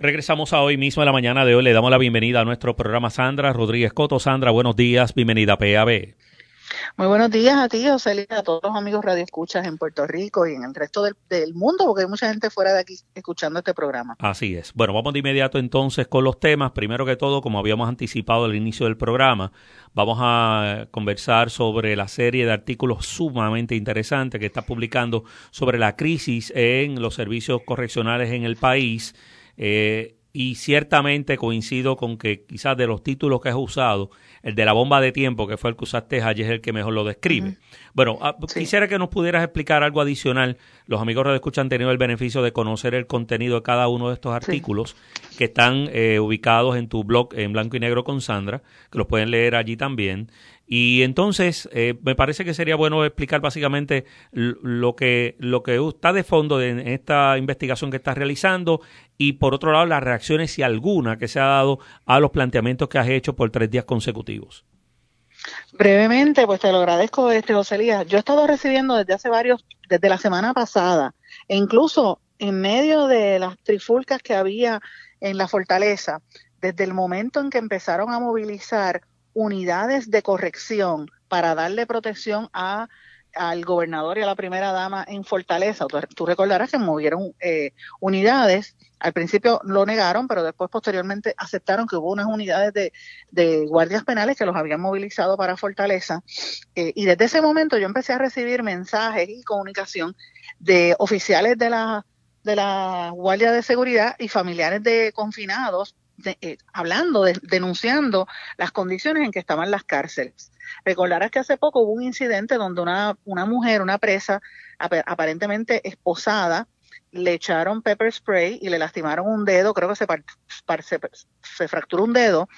Regresamos a hoy mismo a la mañana de hoy. Le damos la bienvenida a nuestro programa Sandra Rodríguez Coto. Sandra, buenos días. Bienvenida a PAB. Muy buenos días a ti, José a todos los amigos radioescuchas en Puerto Rico y en el resto del, mundo, porque hay mucha gente fuera de aquí escuchando este programa. Así es. Bueno, vamos de inmediato entonces con los temas. Primero que todo, como habíamos anticipado al inicio del programa, vamos a conversar sobre la serie de artículos sumamente interesantes que está publicando sobre la crisis en los servicios correccionales en el país. Eh, y ciertamente coincido con que quizás de los títulos que has usado, el de la bomba de tiempo, que fue el que usaste ayer, es el que mejor lo describe. Bueno, ah, quisiera que nos pudieras explicar algo adicional. Los amigos de Escucha han tenido el beneficio de conocer el contenido de cada uno de estos artículos que están eh, ubicados en tu blog en blanco y negro con Sandra, que los pueden leer allí también. Y entonces, eh, me parece que sería bueno explicar básicamente lo que, lo que está de fondo en esta investigación que estás realizando y, por otro lado, las reacciones, si alguna, que se ha dado a los planteamientos que has hecho por tres días consecutivos. Brevemente, pues te lo agradezco, este José Elías. Yo he estado recibiendo desde hace varios, desde la semana pasada, e incluso en medio de las trifulcas que había en la fortaleza, desde el momento en que empezaron a movilizar unidades de corrección para darle protección a al gobernador y a la primera dama en Fortaleza. Tú, recordarás que movieron eh, unidades. Al principio lo negaron, pero después posteriormente aceptaron que hubo unas unidades de, guardias penales que los habían movilizado para Fortaleza. Eh, y desde ese momento yo empecé a recibir mensajes y comunicación de oficiales de la, de la Guardia de Seguridad y familiares de confinados eh, hablando, denunciando las condiciones en que estaban las cárceles. Recordarás que hace poco hubo un incidente donde una, una mujer, una presa aparentemente esposada, le echaron pepper spray y le lastimaron un dedo, creo que se, se, fracturó un dedo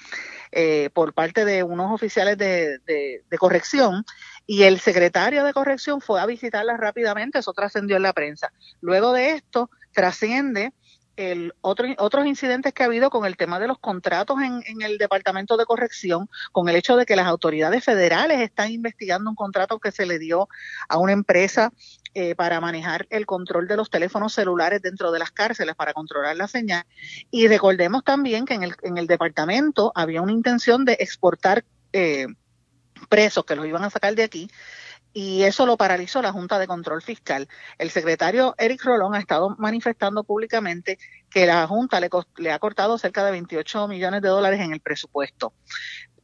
eh, por parte de unos oficiales de, de, corrección y el secretario de corrección fue a visitarla rápidamente, eso trascendió en la prensa. Luego de esto trasciende el otro, otros incidentes que ha habido con el tema de los contratos en, en, el Departamento de Corrección, con el hecho de que las autoridades federales están investigando un contrato que se le dio a una empresa eh, para manejar el control de los teléfonos celulares dentro de las cárceles, para controlar la señal. Y recordemos también que en el, en el departamento había una intención de exportar eh, presos que los iban a sacar de aquí y eso lo paralizó la Junta de Control Fiscal. El secretario Eric Rolón ha estado manifestando públicamente que la Junta le, le, ha cortado cerca de 28 millones de dólares en el presupuesto.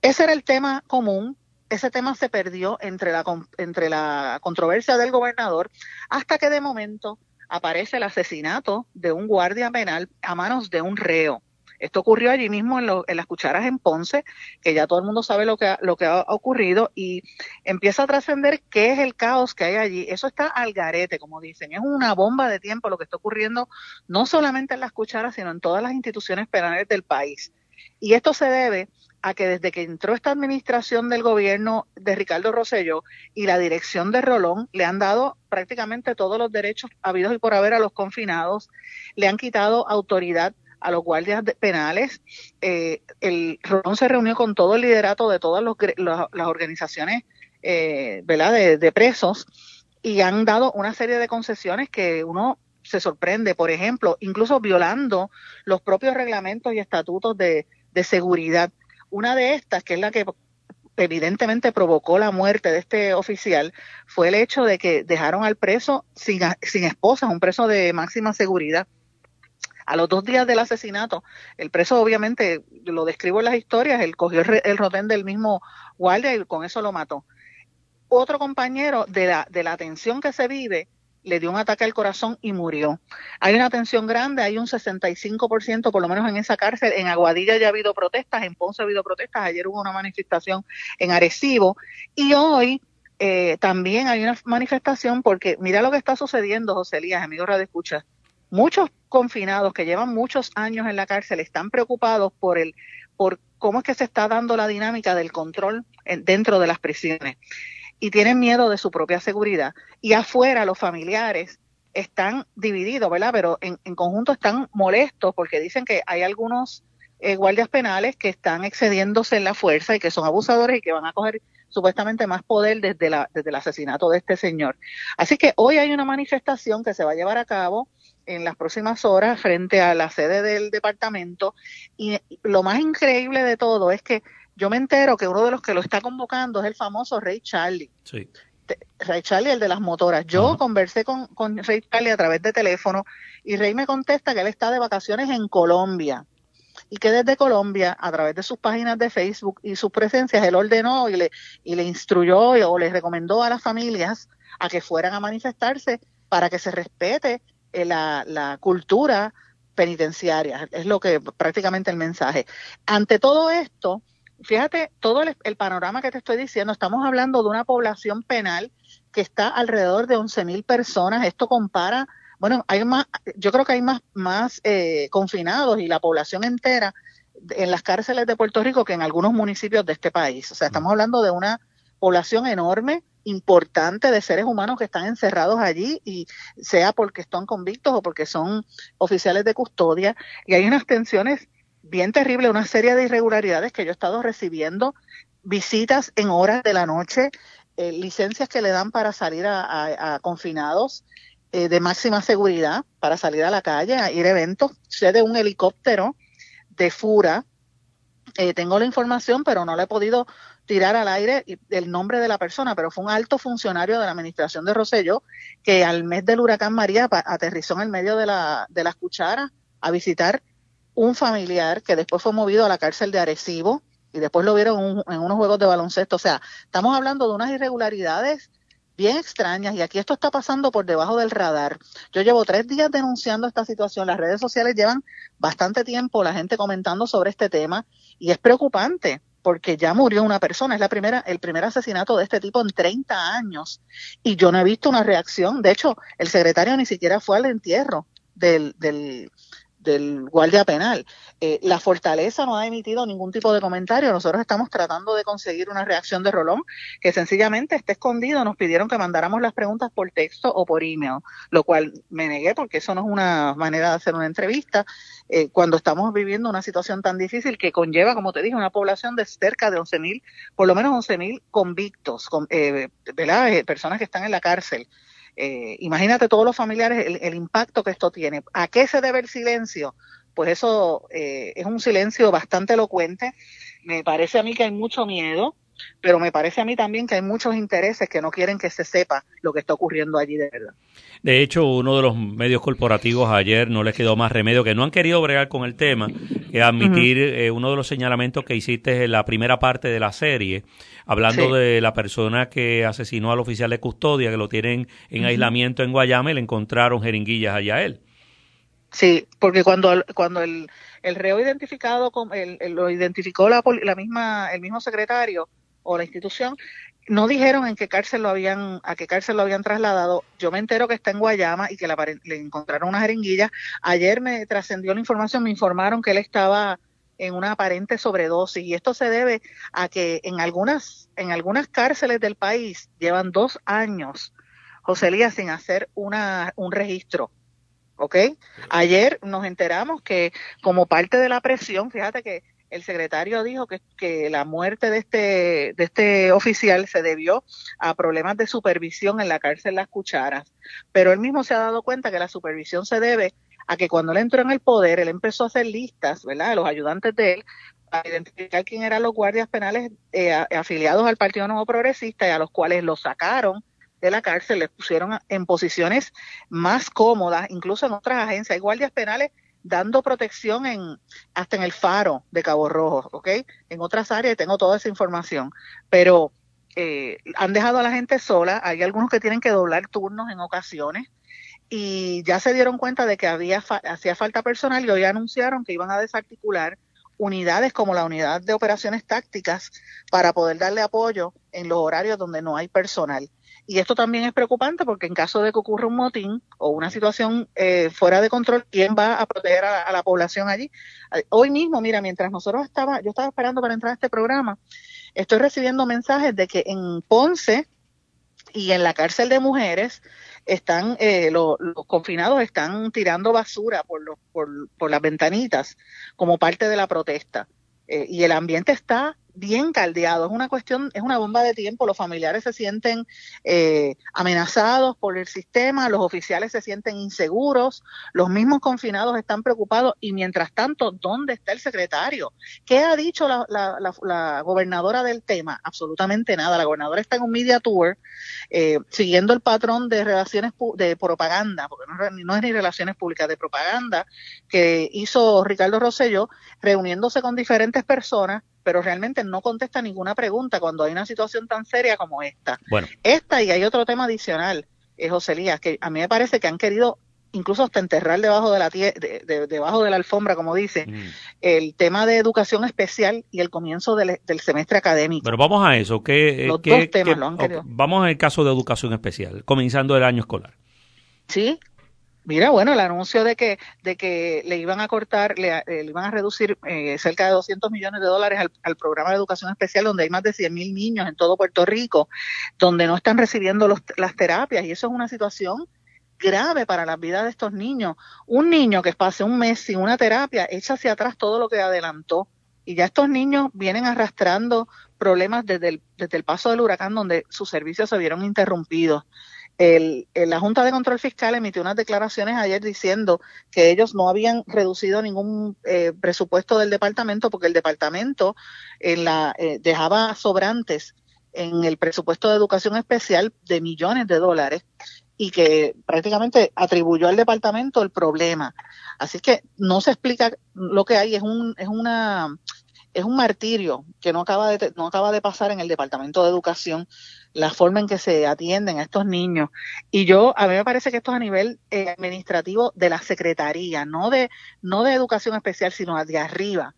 Ese era el tema común. Ese tema se perdió entre la, entre la controversia del gobernador hasta que de momento aparece el asesinato de un guardia penal a manos de un reo. Esto ocurrió allí mismo en, las cucharas en Ponce, que ya todo el mundo sabe lo que, ha, lo que ha ocurrido y empieza a trascender qué es el caos que hay allí. Eso está al garete, como dicen. Es una bomba de tiempo lo que está ocurriendo no solamente en las cucharas, sino en todas las instituciones penales del país. Y esto se debe a que desde que entró esta administración del gobierno de Ricardo Rosselló y la dirección de Rolón le han dado prácticamente todos los derechos habidos y por haber a los confinados, le han quitado autoridad a los guardias penales. Eh, el Rolón se reunió con todo el liderato de todas las organizaciones eh, De, de presos y han dado una serie de concesiones que uno se sorprende, por ejemplo, incluso violando los propios reglamentos y estatutos de, de seguridad. Una de estas, que es la que evidentemente provocó la muerte de este oficial, fue el hecho de que dejaron al preso sin, sin esposa, un preso de máxima seguridad a los dos días del asesinato, el preso obviamente, lo describo en las historias, él cogió el, rotén del mismo guardia y con eso lo mató. Otro compañero de la, de tensión que se vive, le dio un ataque al corazón y murió. Hay una tensión grande, hay un 65% por lo menos en esa cárcel. En Aguadilla ya ha habido protestas, en Ponce ha habido protestas, ayer hubo una manifestación en Arecibo y hoy eh, también hay una manifestación porque mira lo que está sucediendo, José Elías, amigo Radio Escucha. Muchos confinados que llevan muchos años en la cárcel están preocupados por el por cómo es que se está dando la dinámica del control dentro de las prisiones y tienen miedo de su propia seguridad y afuera los familiares están divididos, ¿verdad? Pero en, conjunto están molestos porque dicen que hay algunos eh, guardias penales que están excediéndose en la fuerza y que son abusadores y que van a coger supuestamente más poder desde, la, desde el asesinato de este señor. Así que hoy hay una manifestación que se va a llevar a cabo en las próximas horas frente a la sede del departamento y lo más increíble de todo es que yo me entero que uno de los que lo está convocando es el famoso Rey Charlie. Sí. Rey Charlie, el de las motoras. Yo conversé con, con Rey Charlie a través de teléfono y Rey me contesta que él está de vacaciones en Colombia y que desde Colombia, a través de sus páginas de Facebook y sus presencias, él ordenó y le, y le instruyó o le recomendó a las familias a que fueran a manifestarse para que se respete eh, la, la cultura penitenciaria. Es lo que prácticamente el mensaje. Ante todo esto, fíjate, todo el, el, panorama que te estoy diciendo, estamos hablando de una población penal que está alrededor de 11 mil personas. Esto compara bueno, hay más, yo creo que hay más, más eh, confinados y la población entera en las cárceles de Puerto Rico que en algunos municipios de este país. O sea, estamos hablando de una población enorme, importante de seres humanos que están encerrados allí y sea porque están convictos o porque son oficiales de custodia. Y hay unas tensiones bien terribles, una serie de irregularidades que yo he estado recibiendo, visitas en horas de la noche, eh, licencias que le dan para salir a confinados, eh, de máxima seguridad para salir a la calle, a ir a eventos. Sé de un helicóptero de Fura. Eh, tengo la información, pero no le he podido tirar al aire el nombre de la persona, pero fue un alto funcionario de la administración de Roselló que al mes del huracán María aterrizó en el medio de, la, de las cucharas a visitar un familiar que después fue movido a la cárcel de Arecibo y después lo vieron en unos juegos de baloncesto. O sea, estamos hablando de unas irregularidades bien extrañas y aquí esto está pasando por debajo del radar. Yo llevo tres días denunciando esta situación, las redes sociales llevan bastante tiempo la gente comentando sobre este tema y es preocupante porque ya murió una persona, es la primera, el primer asesinato de este tipo en 30 años y yo no he visto una reacción. De hecho, el secretario ni siquiera fue al entierro del, del, del guardia penal. Eh, la Fortaleza no ha emitido ningún tipo de comentario. Nosotros estamos tratando de conseguir una reacción de Rolón que sencillamente está escondido. Nos pidieron que mandáramos las preguntas por texto o por email, lo cual me negué porque eso no es una manera de hacer una entrevista eh, cuando estamos viviendo una situación tan difícil que conlleva, como te dije, una población de cerca de 11.000, por lo menos 11.000 convictos, con, eh, ¿verdad? personas que están en la cárcel. Eh, imagínate todos los familiares el, impacto que esto tiene. ¿A qué se debe el silencio? Pues eso eh, es un silencio bastante elocuente. Me parece a mí que hay mucho miedo, pero me parece a mí también que hay muchos intereses que no quieren que se sepa lo que está ocurriendo allí de verdad. De hecho, uno de los medios corporativos ayer no les quedó más remedio que no han querido bregar con el tema, que admitir eh, uno de los señalamientos que hiciste en la primera parte de la serie, hablando de la persona que asesinó al oficial de custodia, que lo tienen en aislamiento en Guayama y le encontraron jeringuillas allá a él. Sí, porque cuando, cuando el, el reo identificado, el, lo identificó la, la misma, el mismo secretario o la institución, no dijeron en qué cárcel lo habían, a qué cárcel lo habían trasladado. Yo me entero que está en Guayama y que le encontraron una jeringuilla. Ayer me trascendió la información, me informaron que él estaba en una aparente sobredosis y esto se debe a que en algunas, en algunas cárceles del país llevan dos años, José Lía, sin hacer una, un registro. ¿Ok? Ayer nos enteramos que como parte de la presión, fíjate que el secretario dijo que, que, la muerte de este, de este oficial se debió a problemas de supervisión en la cárcel Las Cucharas, pero él mismo se ha dado cuenta que la supervisión se debe a que cuando él entró en el poder, él empezó a hacer listas, ¿verdad?, de los ayudantes de él, a identificar quién eran los guardias penales eh, afiliados al Partido Nuevo Progresista y a los cuales los sacaron de la cárcel, les pusieron en posiciones más cómodas, incluso en otras agencias. Hay guardias penales dando protección en hasta en el faro de Cabo Rojo, ¿ok? En otras áreas tengo toda esa información, pero eh, han dejado a la gente sola, hay algunos que tienen que doblar turnos en ocasiones y ya se dieron cuenta de que había hacía falta personal y hoy anunciaron que iban a desarticular unidades como la unidad de operaciones tácticas para poder darle apoyo en los horarios donde no hay personal. Y esto también es preocupante porque en caso de que ocurra un motín o una situación eh, fuera de control, ¿quién va a proteger a, la población allí? Hoy mismo, mira, mientras nosotros estaba, yo estaba esperando para entrar a este programa, estoy recibiendo mensajes de que en Ponce y en la cárcel de mujeres están eh, los confinados están tirando basura por, los, por, por las ventanitas como parte de la protesta. Eh, y el ambiente está bien caldeado. Es una cuestión, es una bomba de tiempo. Los familiares se sienten eh, amenazados por el sistema, los oficiales se sienten inseguros, los mismos confinados están preocupados y mientras tanto, ¿dónde está el secretario? ¿Qué ha dicho la, la, gobernadora del tema? Absolutamente nada. La gobernadora está en un media tour eh, siguiendo el patrón de relaciones de propaganda, porque no, no es ni relaciones públicas, de propaganda que hizo Ricardo Rosselló reuniéndose con diferentes personas pero realmente no contesta ninguna pregunta cuando hay una situación tan seria como esta. Bueno. Esta y hay otro tema adicional, eh, José Elías, que a mí me parece que han querido incluso hasta enterrar debajo de la debajo de la alfombra, como dice, mm. el tema de educación especial y el comienzo del, semestre académico. Pero vamos a eso, que, Los dos temas lo han querido. Vamos al caso de educación especial, comenzando el año escolar. Sí, Mira, bueno, el anuncio de que de que le iban a cortar, le, eh, iban a reducir eh, cerca de 200 millones de dólares al, programa de educación especial, donde hay más de 100 mil niños en todo Puerto Rico, donde no están recibiendo las terapias, y eso es una situación grave para la vida de estos niños. Un niño que pase un mes sin una terapia echa hacia atrás todo lo que adelantó. Y ya estos niños vienen arrastrando problemas desde el, desde el paso del huracán, donde sus servicios se vieron interrumpidos. El, la Junta de Control Fiscal emitió unas declaraciones ayer diciendo que ellos no habían reducido ningún eh, presupuesto del departamento porque el departamento en la, eh, dejaba sobrantes en el presupuesto de educación especial de millones de dólares y que prácticamente atribuyó al departamento el problema. Así que no se explica lo que hay, es un, es una es un martirio que no acaba de no acaba de pasar en el departamento de educación la forma en que se atienden a estos niños. Y yo, a mí me parece que esto es a nivel eh, administrativo de la Secretaría, no de, no de educación especial, sino de arriba.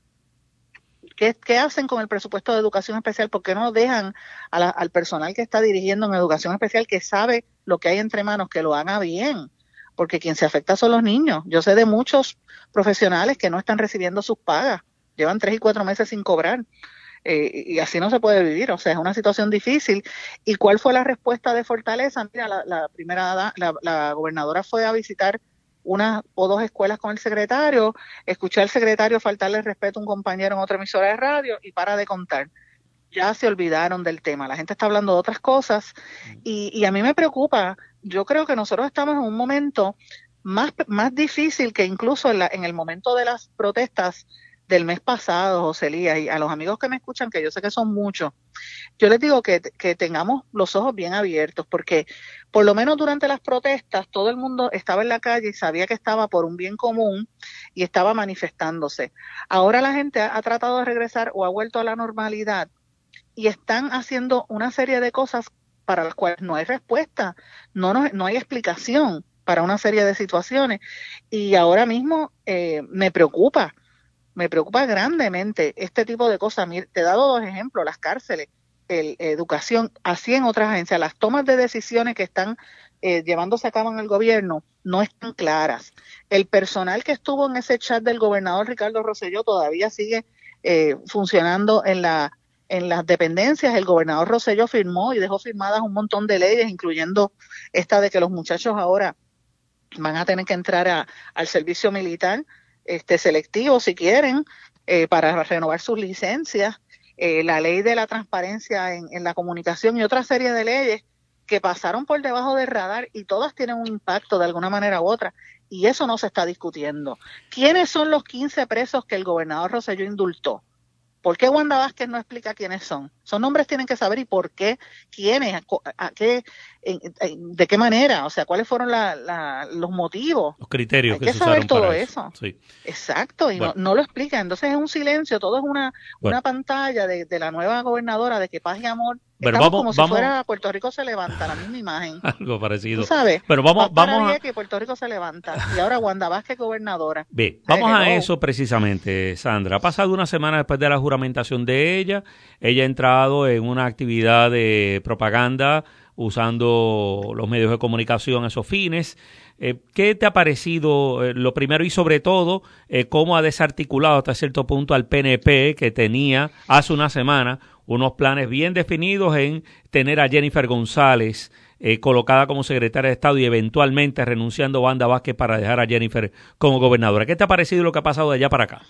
¿Qué, ¿Qué, hacen con el presupuesto de educación especial? ¿Por qué no dejan al personal que está dirigiendo en educación especial, que sabe lo que hay entre manos, que lo haga bien? Porque quien se afecta son los niños. Yo sé de muchos profesionales que no están recibiendo sus pagas, llevan tres y cuatro meses sin cobrar. Eh, y así no se puede vivir, o sea, es una situación difícil. ¿Y cuál fue la respuesta de Fortaleza? Mira, la, primera, la, gobernadora fue a visitar una o dos escuelas con el secretario, escuchó al secretario faltarle respeto a un compañero en otra emisora de radio y para de contar. Ya se olvidaron del tema, la gente está hablando de otras cosas y, y a mí me preocupa, yo creo que nosotros estamos en un momento más, más difícil que incluso en, la, en el momento de las protestas del mes pasado, José Elías, y a los amigos que me escuchan, que yo sé que son muchos, yo les digo que, que tengamos los ojos bien abiertos, porque por lo menos durante las protestas todo el mundo estaba en la calle y sabía que estaba por un bien común y estaba manifestándose. Ahora la gente ha, tratado de regresar o ha vuelto a la normalidad y están haciendo una serie de cosas para las cuales no hay respuesta, no, no, no hay explicación para una serie de situaciones. Y ahora mismo eh, me preocupa me preocupa grandemente este tipo de cosas. Te he dado dos ejemplos, las cárceles, el, educación, así en otras agencias, las tomas de decisiones que están eh, llevándose a cabo en el gobierno no están claras. El personal que estuvo en ese chat del gobernador Ricardo Rosselló todavía sigue eh, funcionando en la en las dependencias. El gobernador Rosselló firmó y dejó firmadas un montón de leyes, incluyendo esta de que los muchachos ahora van a tener que entrar al servicio militar este, selectivos si quieren eh, para renovar sus licencias, eh, la ley de la transparencia en, en, la comunicación y otra serie de leyes que pasaron por debajo del radar y todas tienen un impacto de alguna manera u otra. Y eso no se está discutiendo. ¿Quiénes son los 15 presos que el gobernador Roselló indultó? ¿Por qué Wanda Vázquez no explica quiénes son? Son nombres tienen que saber y por qué, quiénes, a, qué, de qué manera, o sea, cuáles fueron los motivos. Los criterios Hay que, saber todo eso. Exacto, y no, lo explica. Entonces es un silencio, todo es una, una pantalla de, de la nueva gobernadora de que paz y amor pero vamos, como si fuera Puerto Rico se levanta, la misma imagen. Algo parecido. ¿Tú sabes? Pero vamos, vamos a... que Puerto Rico se levanta y ahora Wanda Vázquez gobernadora. Ve, vamos a eso precisamente, Sandra. Ha pasado una semana después de la juramentación de ella. Ella ha entrado en una actividad de propaganda usando los medios de comunicación a esos fines. Eh, ¿Qué te ha parecido eh, lo primero y sobre todo eh, cómo ha desarticulado hasta cierto punto al PNP que tenía hace una semana unos planes bien definidos en tener a Jennifer González colocada como secretaria de Estado y eventualmente renunciando a Wanda Vázquez para dejar a Jennifer como gobernadora. ¿Qué te ha parecido lo que ha pasado de allá para acá?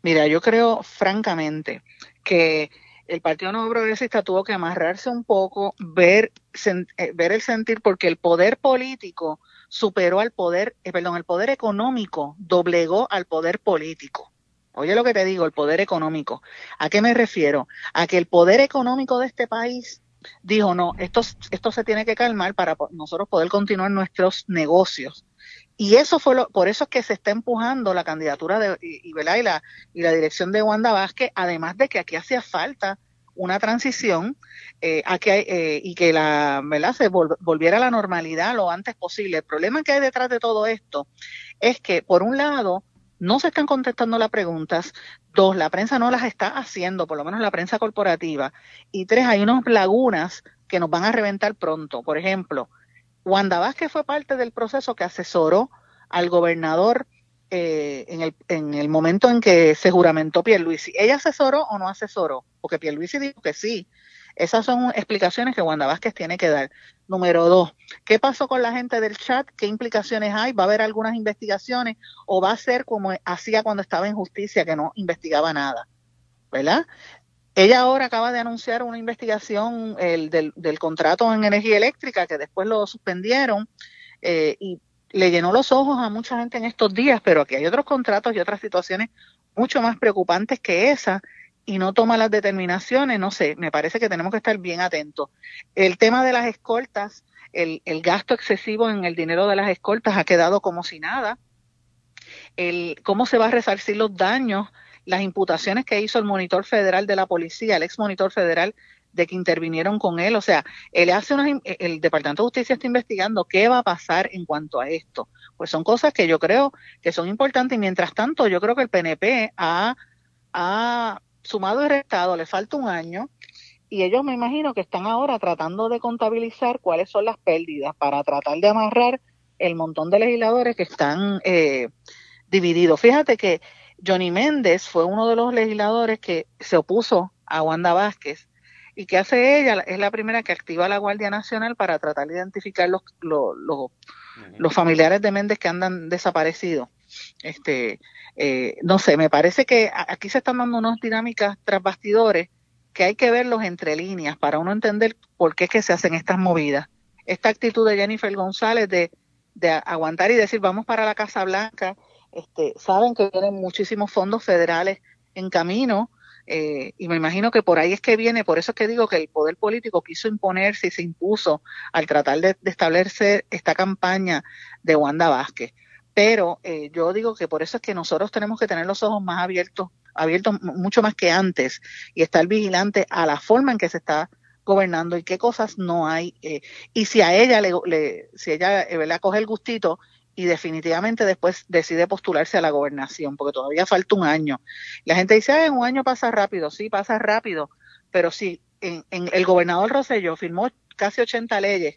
Mira, yo creo francamente que el Partido Nuevo Progresista tuvo que amarrarse un poco, ver, eh, el sentir, porque el poder político superó al poder, eh, perdón, el poder económico doblegó al poder político. Oye lo que te digo, el poder económico. ¿A qué me refiero? A que el poder económico de este país dijo, no, esto, esto se tiene que calmar para nosotros poder continuar nuestros negocios. Y eso fue lo, por eso es que se está empujando la candidatura de y, y, la, y la dirección de Wanda Vázquez, además de que aquí hacía falta una transición eh, eh, y que la ¿verdad? se volviera a la normalidad lo antes posible. El problema que hay detrás de todo esto es que, por un lado, no se están contestando las preguntas, dos, la prensa no las está haciendo, por lo menos la prensa corporativa, y tres, hay unas lagunas que nos van a reventar pronto. Por ejemplo, Wanda Vázquez fue parte del proceso que asesoró al gobernador eh, en, el, en el momento en que se juramentó Pierluisi. ¿Ella asesoró o no asesoró? Porque Pierluisi dijo que sí. Esas son explicaciones que Wanda Vázquez tiene que dar. Número dos, ¿qué pasó con la gente del chat? ¿Qué implicaciones hay? ¿Va a haber algunas investigaciones o va a ser como hacía cuando estaba en justicia, que no investigaba nada? ¿Verdad? Ella ahora acaba de anunciar una investigación el, del, del, contrato en energía eléctrica que después lo suspendieron eh, y le llenó los ojos a mucha gente en estos días, pero aquí hay otros contratos y otras situaciones mucho más preocupantes que esa y no toma las determinaciones, no sé, me parece que tenemos que estar bien atentos. El tema de las escoltas, el, el gasto excesivo en el dinero de las escoltas ha quedado como si nada. El, ¿Cómo se va a resarcir los daños las imputaciones que hizo el monitor federal de la policía, el ex monitor federal de que intervinieron con él. O sea, él hace unas, el Departamento de Justicia está investigando qué va a pasar en cuanto a esto. Pues son cosas que yo creo que son importantes y mientras tanto yo creo que el PNP ha, sumado y restado, le falta un año y ellos me imagino que están ahora tratando de contabilizar cuáles son las pérdidas para tratar de amarrar el montón de legisladores que están eh, divididos. Fíjate que Johnny Méndez fue uno de los legisladores que se opuso a Wanda Vázquez. ¿Y que hace ella? Es la primera que activa la Guardia Nacional para tratar de identificar los, los, los, familiares de Méndez que andan desaparecidos. Este, eh, no sé, me parece que aquí se están dando unas dinámicas tras bastidores que hay que verlos entre líneas para uno entender por qué es que se hacen estas movidas. Esta actitud de Jennifer González de, de aguantar y decir vamos para la Casa Blanca este, saben que tienen muchísimos fondos federales en camino eh, y me imagino que por ahí es que viene, por eso es que digo que el poder político quiso imponerse y se impuso al tratar de, establecer esta campaña de Wanda Vázquez. Pero eh, yo digo que por eso es que nosotros tenemos que tener los ojos más abiertos, abiertos mucho más que antes y estar vigilantes a la forma en que se está gobernando y qué cosas no hay. Eh, y si a ella le, le si ella ¿verdad? coge el gustito y definitivamente después decide postularse a la gobernación, porque todavía falta un año. La gente dice, en un año pasa rápido, sí, pasa rápido, pero si en, el gobernador Rosselló firmó casi 80 leyes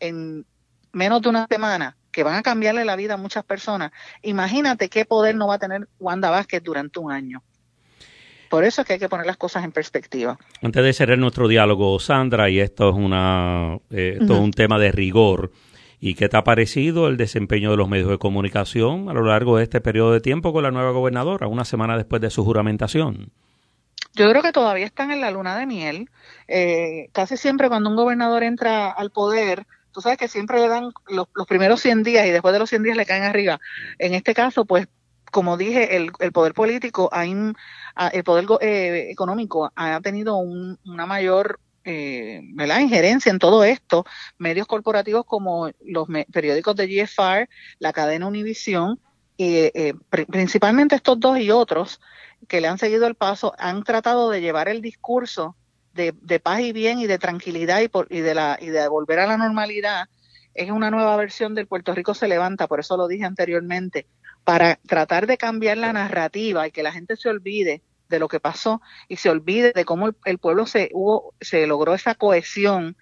en menos de una semana que van a cambiarle la vida a muchas personas, imagínate qué poder no va a tener Wanda Vázquez durante un año. Por eso es que hay que poner las cosas en perspectiva. Antes de cerrar nuestro diálogo, Sandra, y esto es, una, eh, esto es un tema de rigor, ¿Y qué te ha parecido el desempeño de los medios de comunicación a lo largo de este periodo de tiempo con la nueva gobernadora, una semana después de su juramentación? Yo creo que todavía están en la luna de miel. Eh, casi siempre cuando un gobernador entra al poder, tú sabes que siempre le dan los, primeros 100 días y después de los 100 días le caen arriba. En este caso, pues, como dije, el, poder político, el poder eh, económico ha tenido una mayor eh, ¿verdad? injerencia en todo esto, medios corporativos como los periódicos de GFR, la cadena Univisión, y eh, principalmente estos dos y otros que le han seguido el paso, han tratado de llevar el discurso de, paz y bien y de tranquilidad y, por, y, de la, y de volver a la normalidad. Es una nueva versión del Puerto Rico se levanta, por eso lo dije anteriormente, para tratar de cambiar la narrativa y que la gente se olvide de lo que pasó y se olvide de cómo el, pueblo se hubo, se logró esa cohesión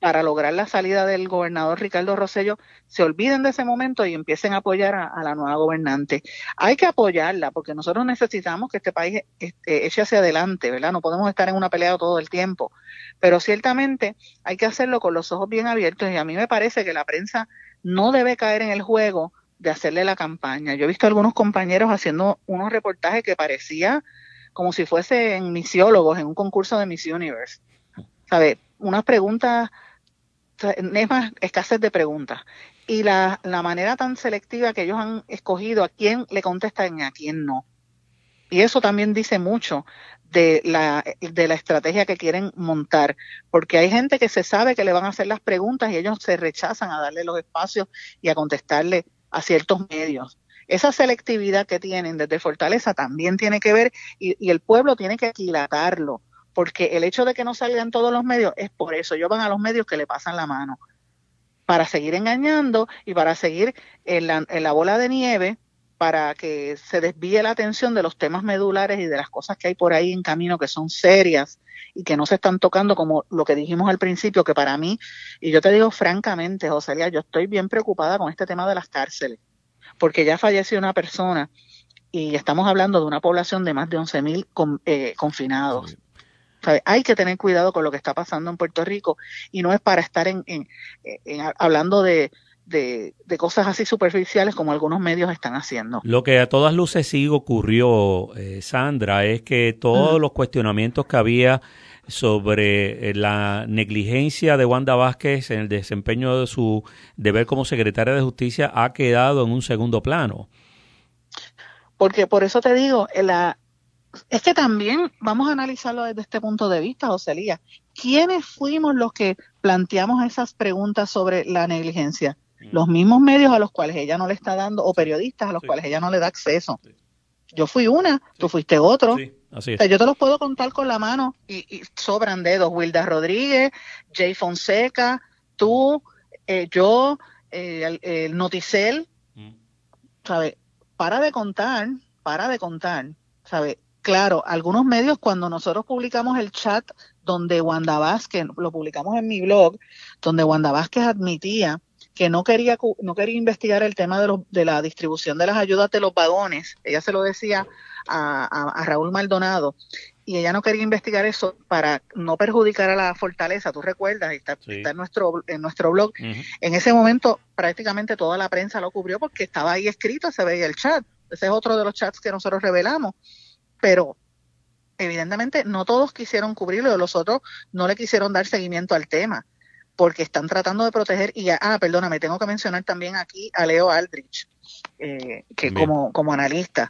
para lograr la salida del gobernador Ricardo Rosello, se olviden de ese momento y empiecen a apoyar a, la nueva gobernante. Hay que apoyarla porque nosotros necesitamos que este país este, eche hacia adelante, ¿verdad? No podemos estar en una pelea todo el tiempo, pero ciertamente hay que hacerlo con los ojos bien abiertos y a mí me parece que la prensa no debe caer en el juego de hacerle la campaña. Yo he visto algunos compañeros haciendo unos reportajes que parecía como si fuesen misiólogos en un concurso de Miss Universe. ¿Sabe? Unas preguntas, es más, escasez de preguntas. Y la, la manera tan selectiva que ellos han escogido a quién le contestan y a quién no. Y eso también dice mucho de la, de la estrategia que quieren montar, porque hay gente que se sabe que le van a hacer las preguntas y ellos se rechazan a darle los espacios y a contestarle a ciertos medios. Esa selectividad que tienen desde Fortaleza también tiene que ver y, el pueblo tiene que aquilatarlo, porque el hecho de que no salgan todos los medios es por eso. Ellos van a los medios que le pasan la mano para seguir engañando y para seguir en la bola de nieve para que se desvíe la atención de los temas medulares y de las cosas que hay por ahí en camino que son serias y que no se están tocando como lo que dijimos al principio, que para mí, y yo te digo francamente, Joselia, yo estoy bien preocupada con este tema de las cárceles, porque ya falleció una persona y estamos hablando de una población de más de 11.000 mil con, eh, confinados. ¿Sabe? Hay que tener cuidado con lo que está pasando en Puerto Rico y no es para estar en, en, en hablando de, de, de, cosas así superficiales como algunos medios están haciendo. Lo que a todas luces sí ocurrió, eh, Sandra, es que todos los cuestionamientos que había sobre eh, la negligencia de Wanda Vázquez en el desempeño de su deber como secretaria de Justicia ha quedado en un segundo plano. Porque por eso te digo, la, es que también vamos a analizarlo desde este punto de vista, Joselía. ¿Quiénes fuimos los que planteamos esas preguntas sobre la negligencia? Los mismos medios a los cuales ella no le está dando, o periodistas a los cuales ella no le da acceso. Yo fui una, tú fuiste otro. yo te los puedo contar con la mano y, sobran dedos. Wilda Rodríguez, Jay Fonseca, tú, eh, yo, eh, el, Noticel. Mm. ¿Sabe? Para de contar, para de contar. ¿Sabe? Claro, algunos medios cuando nosotros publicamos el chat donde Wanda Vázquez, lo publicamos en mi blog, donde Wanda Vázquez admitía que no quería, no quería investigar el tema de, los, de la distribución de las ayudas de los vagones. Ella se lo decía a, a, Raúl Maldonado y ella no quería investigar eso para no perjudicar a la fortaleza. Tú recuerdas, está, está en, nuestro, en nuestro blog. En ese momento prácticamente toda la prensa lo cubrió porque estaba ahí escrito, se veía el chat. Ese es otro de los chats que nosotros revelamos. Pero evidentemente no todos quisieron cubrirlo, los otros no le quisieron dar seguimiento al tema porque están tratando de proteger y ah perdóname tengo que mencionar también aquí a Leo Aldrich eh, que como como analista.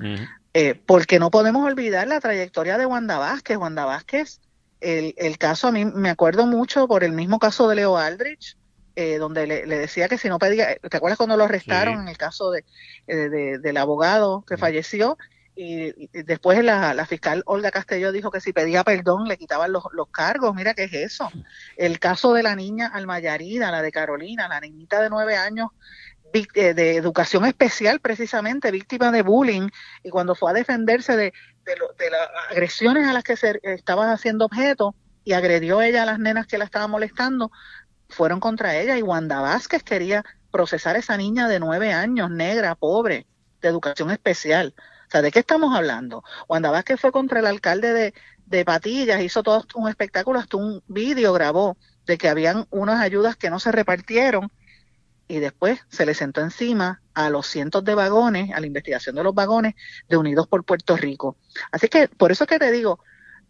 Eh, porque no podemos olvidar la trayectoria de Wanda Vázquez. Wanda Vázquez el, el caso a mí me acuerdo mucho por el mismo caso de Leo Aldrich eh, donde le, decía que si no pedía, ¿te acuerdas cuando lo arrestaron en el caso de, de, del abogado que falleció? Y, después la, fiscal Olga Castelló dijo que si pedía perdón le quitaban los, cargos. Mira qué es eso. El caso de la niña Almayarida, la de Carolina, la niñita de nueve años eh, de educación especial precisamente, víctima de bullying, y cuando fue a defenderse de, de, las agresiones a las que se estaban haciendo objeto y agredió ella a las nenas que la estaban molestando, fueron contra ella y Wanda Vázquez quería procesar a esa niña de nueve años, negra, pobre, de educación especial. O sea, ¿de qué estamos hablando? Wanda Vázquez fue contra el alcalde de, de Patillas, hizo todo un espectáculo, hasta un vídeo grabó de que habían unas ayudas que no se repartieron y después se le sentó encima a los cientos de vagones, a la investigación de los vagones de Unidos por Puerto Rico. Así que por eso que te digo,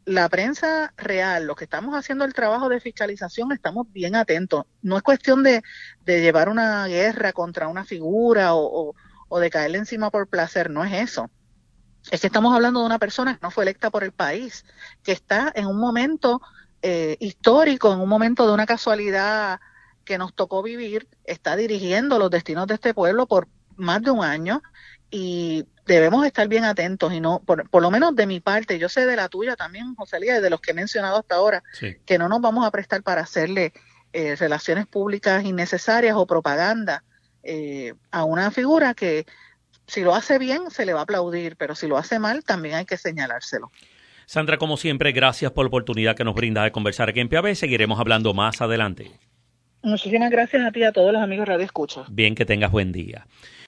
la prensa real, los que estamos haciendo el trabajo de fiscalización, estamos bien atentos. No es cuestión de, de llevar una guerra contra una figura o, o, o de caerle encima por placer, no es eso es que estamos hablando de una persona que no fue electa por el país, que está en un momento eh, histórico, en un momento de una casualidad que nos tocó vivir, está dirigiendo los destinos de este pueblo por más de un año y debemos estar bien atentos y no, por, lo menos de mi parte, yo sé de la tuya también, José Lía, y de los que he mencionado hasta ahora, que no nos vamos a prestar para hacerle eh, relaciones públicas innecesarias o propaganda eh, a una figura que si lo hace bien, se le va a aplaudir, pero si lo hace mal, también hay que señalárselo. Sandra, como siempre, gracias por la oportunidad que nos brinda de conversar aquí en PAB. Seguiremos hablando más adelante. Muchísimas gracias a ti y a todos los amigos Radio Escucha. Bien, que tengas buen día.